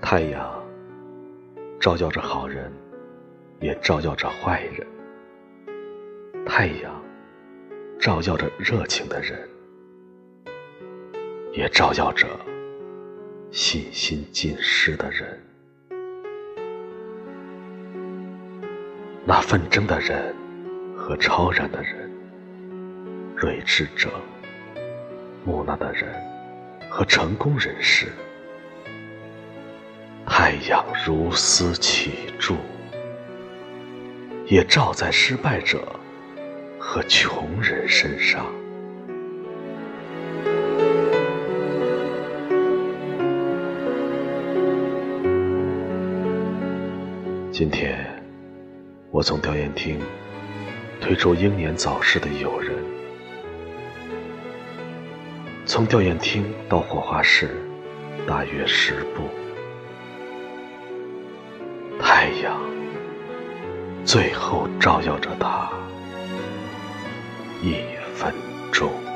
太阳照耀着好人，也照耀着坏人。太阳照耀着热情的人，也照耀着信心尽失的人。那纷争的人和超然的人，睿智者、木讷的人和成功人士。太阳如丝起柱，也照在失败者和穷人身上。今天，我从吊唁厅推出英年早逝的友人。从吊唁厅到火化室，大约十步。最后照耀着他一分钟。